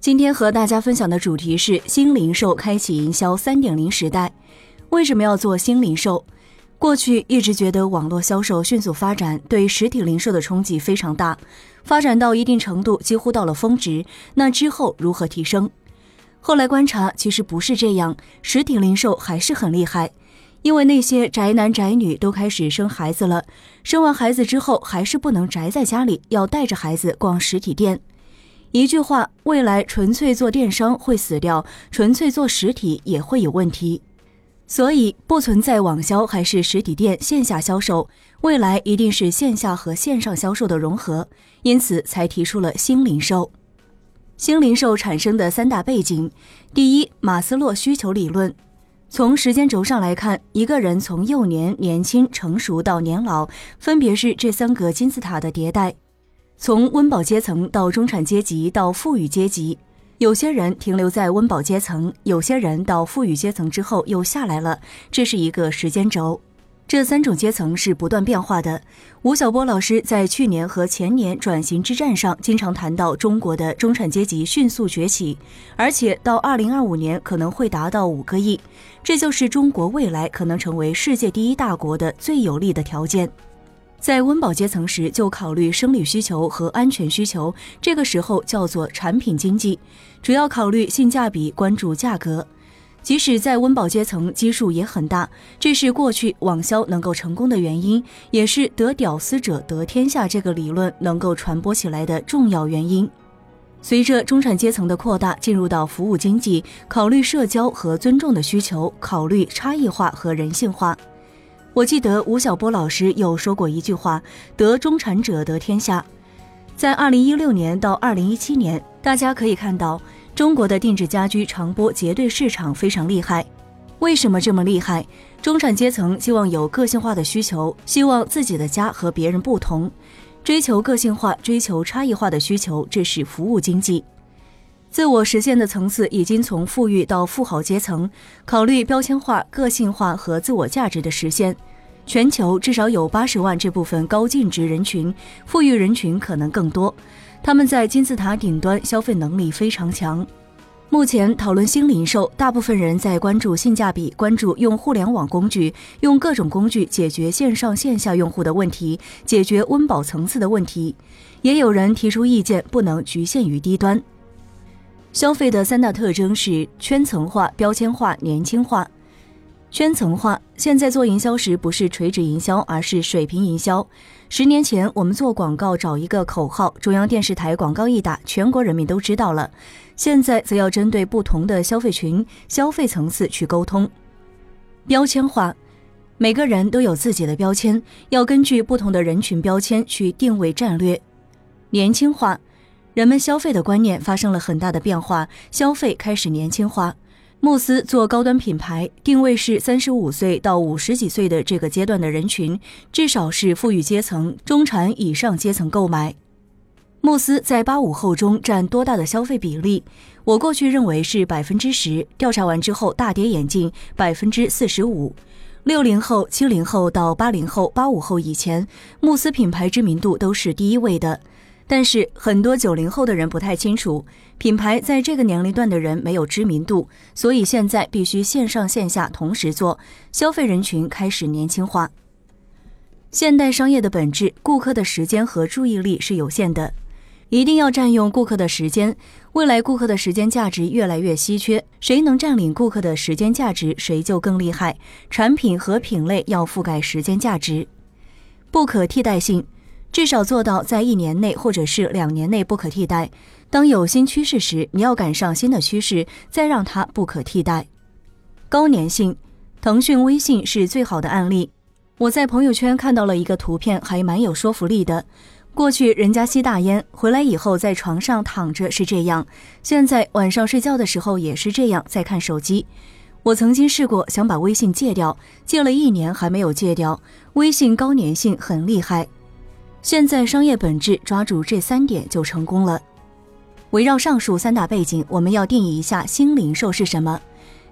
今天和大家分享的主题是新零售开启营销三点零时代。为什么要做新零售？过去一直觉得网络销售迅速发展，对实体零售的冲击非常大，发展到一定程度几乎到了峰值。那之后如何提升？后来观察，其实不是这样，实体零售还是很厉害。因为那些宅男宅女都开始生孩子了，生完孩子之后还是不能宅在家里，要带着孩子逛实体店。一句话，未来纯粹做电商会死掉，纯粹做实体也会有问题。所以不存在网销还是实体店线下销售，未来一定是线下和线上销售的融合。因此才提出了新零售。新零售产生的三大背景：第一，马斯洛需求理论。从时间轴上来看，一个人从幼年、年轻、成熟到年老，分别是这三个金字塔的迭代。从温饱阶层到中产阶级到富裕阶级，有些人停留在温饱阶层，有些人到富裕阶层之后又下来了，这是一个时间轴。这三种阶层是不断变化的。吴晓波老师在去年和前年转型之战上，经常谈到中国的中产阶级迅速崛起，而且到二零二五年可能会达到五个亿，这就是中国未来可能成为世界第一大国的最有利的条件。在温饱阶层时就考虑生理需求和安全需求，这个时候叫做产品经济，主要考虑性价比，关注价格。即使在温饱阶层，基数也很大，这是过去网销能够成功的原因，也是得屌丝者得天下这个理论能够传播起来的重要原因。随着中产阶层的扩大，进入到服务经济，考虑社交和尊重的需求，考虑差异化和人性化。我记得吴晓波老师有说过一句话：“得中产者得天下。”在二零一六年到二零一七年，大家可以看到中国的定制家居长播结对市场非常厉害。为什么这么厉害？中产阶层希望有个性化的需求，希望自己的家和别人不同，追求个性化、追求差异化的需求，这是服务经济。自我实现的层次已经从富裕到富豪阶层，考虑标签化、个性化和自我价值的实现。全球至少有八十万这部分高净值人群，富裕人群可能更多。他们在金字塔顶端，消费能力非常强。目前讨论新零售，大部分人在关注性价比，关注用互联网工具，用各种工具解决线上线下用户的问题，解决温饱层次的问题。也有人提出意见，不能局限于低端。消费的三大特征是圈层化、标签化、年轻化。圈层化，现在做营销时不是垂直营销，而是水平营销。十年前我们做广告找一个口号，中央电视台广告一打，全国人民都知道了。现在则要针对不同的消费群、消费层次去沟通。标签化，每个人都有自己的标签，要根据不同的人群标签去定位战略。年轻化，人们消费的观念发生了很大的变化，消费开始年轻化。慕斯做高端品牌，定位是三十五岁到五十几岁的这个阶段的人群，至少是富裕阶层、中产以上阶层购买。慕斯在八五后中占多大的消费比例？我过去认为是百分之十，调查完之后大跌眼镜，百分之四十五。六零后、七零后到八零后、八五后以前，慕斯品牌知名度都是第一位的。但是很多九零后的人不太清楚，品牌在这个年龄段的人没有知名度，所以现在必须线上线下同时做，消费人群开始年轻化。现代商业的本质，顾客的时间和注意力是有限的，一定要占用顾客的时间。未来顾客的时间价值越来越稀缺，谁能占领顾客的时间价值，谁就更厉害。产品和品类要覆盖时间价值，不可替代性。至少做到在一年内或者是两年内不可替代。当有新趋势时，你要赶上新的趋势，再让它不可替代。高粘性，腾讯微信是最好的案例。我在朋友圈看到了一个图片，还蛮有说服力的。过去人家吸大烟，回来以后在床上躺着是这样，现在晚上睡觉的时候也是这样，在看手机。我曾经试过想把微信戒掉，戒了一年还没有戒掉。微信高粘性很厉害。现在商业本质抓住这三点就成功了。围绕上述三大背景，我们要定义一下新零售是什么。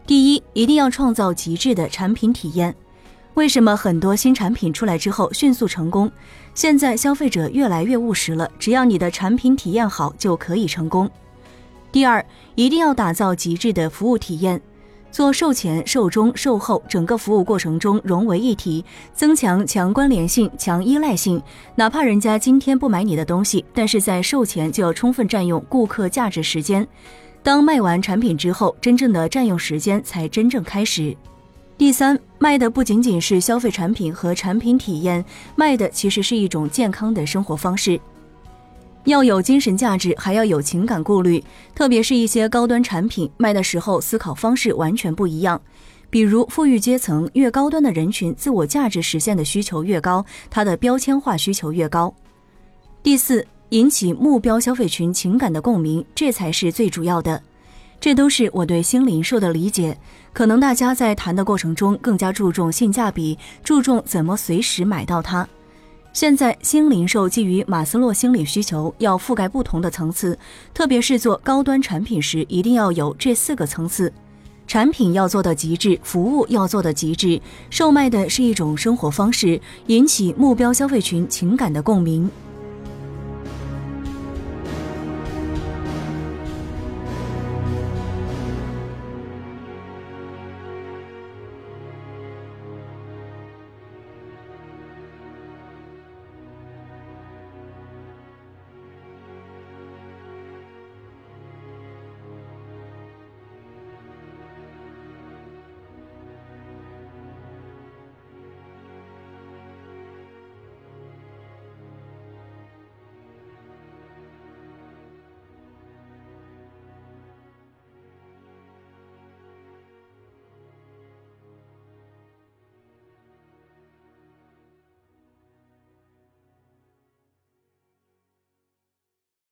第一，一定要创造极致的产品体验。为什么很多新产品出来之后迅速成功？现在消费者越来越务实了，只要你的产品体验好就可以成功。第二，一定要打造极致的服务体验，做售前、售中、售后整个服务过程中融为一体，增强强关联性、强依赖性。哪怕人家今天不买你的东西，但是在售前就要充分占用顾客价值时间。当卖完产品之后，真正的占用时间才真正开始。第三，卖的不仅仅是消费产品和产品体验，卖的其实是一种健康的生活方式。要有精神价值，还要有情感顾虑。特别是一些高端产品卖的时候，思考方式完全不一样。比如富裕阶层越高端的人群，自我价值实现的需求越高，它的标签化需求越高。第四，引起目标消费群情感的共鸣，这才是最主要的。这都是我对新零售的理解。可能大家在谈的过程中更加注重性价比，注重怎么随时买到它。现在新零售基于马斯洛心理需求，要覆盖不同的层次，特别是做高端产品时，一定要有这四个层次：产品要做到极致，服务要做到极致，售卖的是一种生活方式，引起目标消费群情感的共鸣。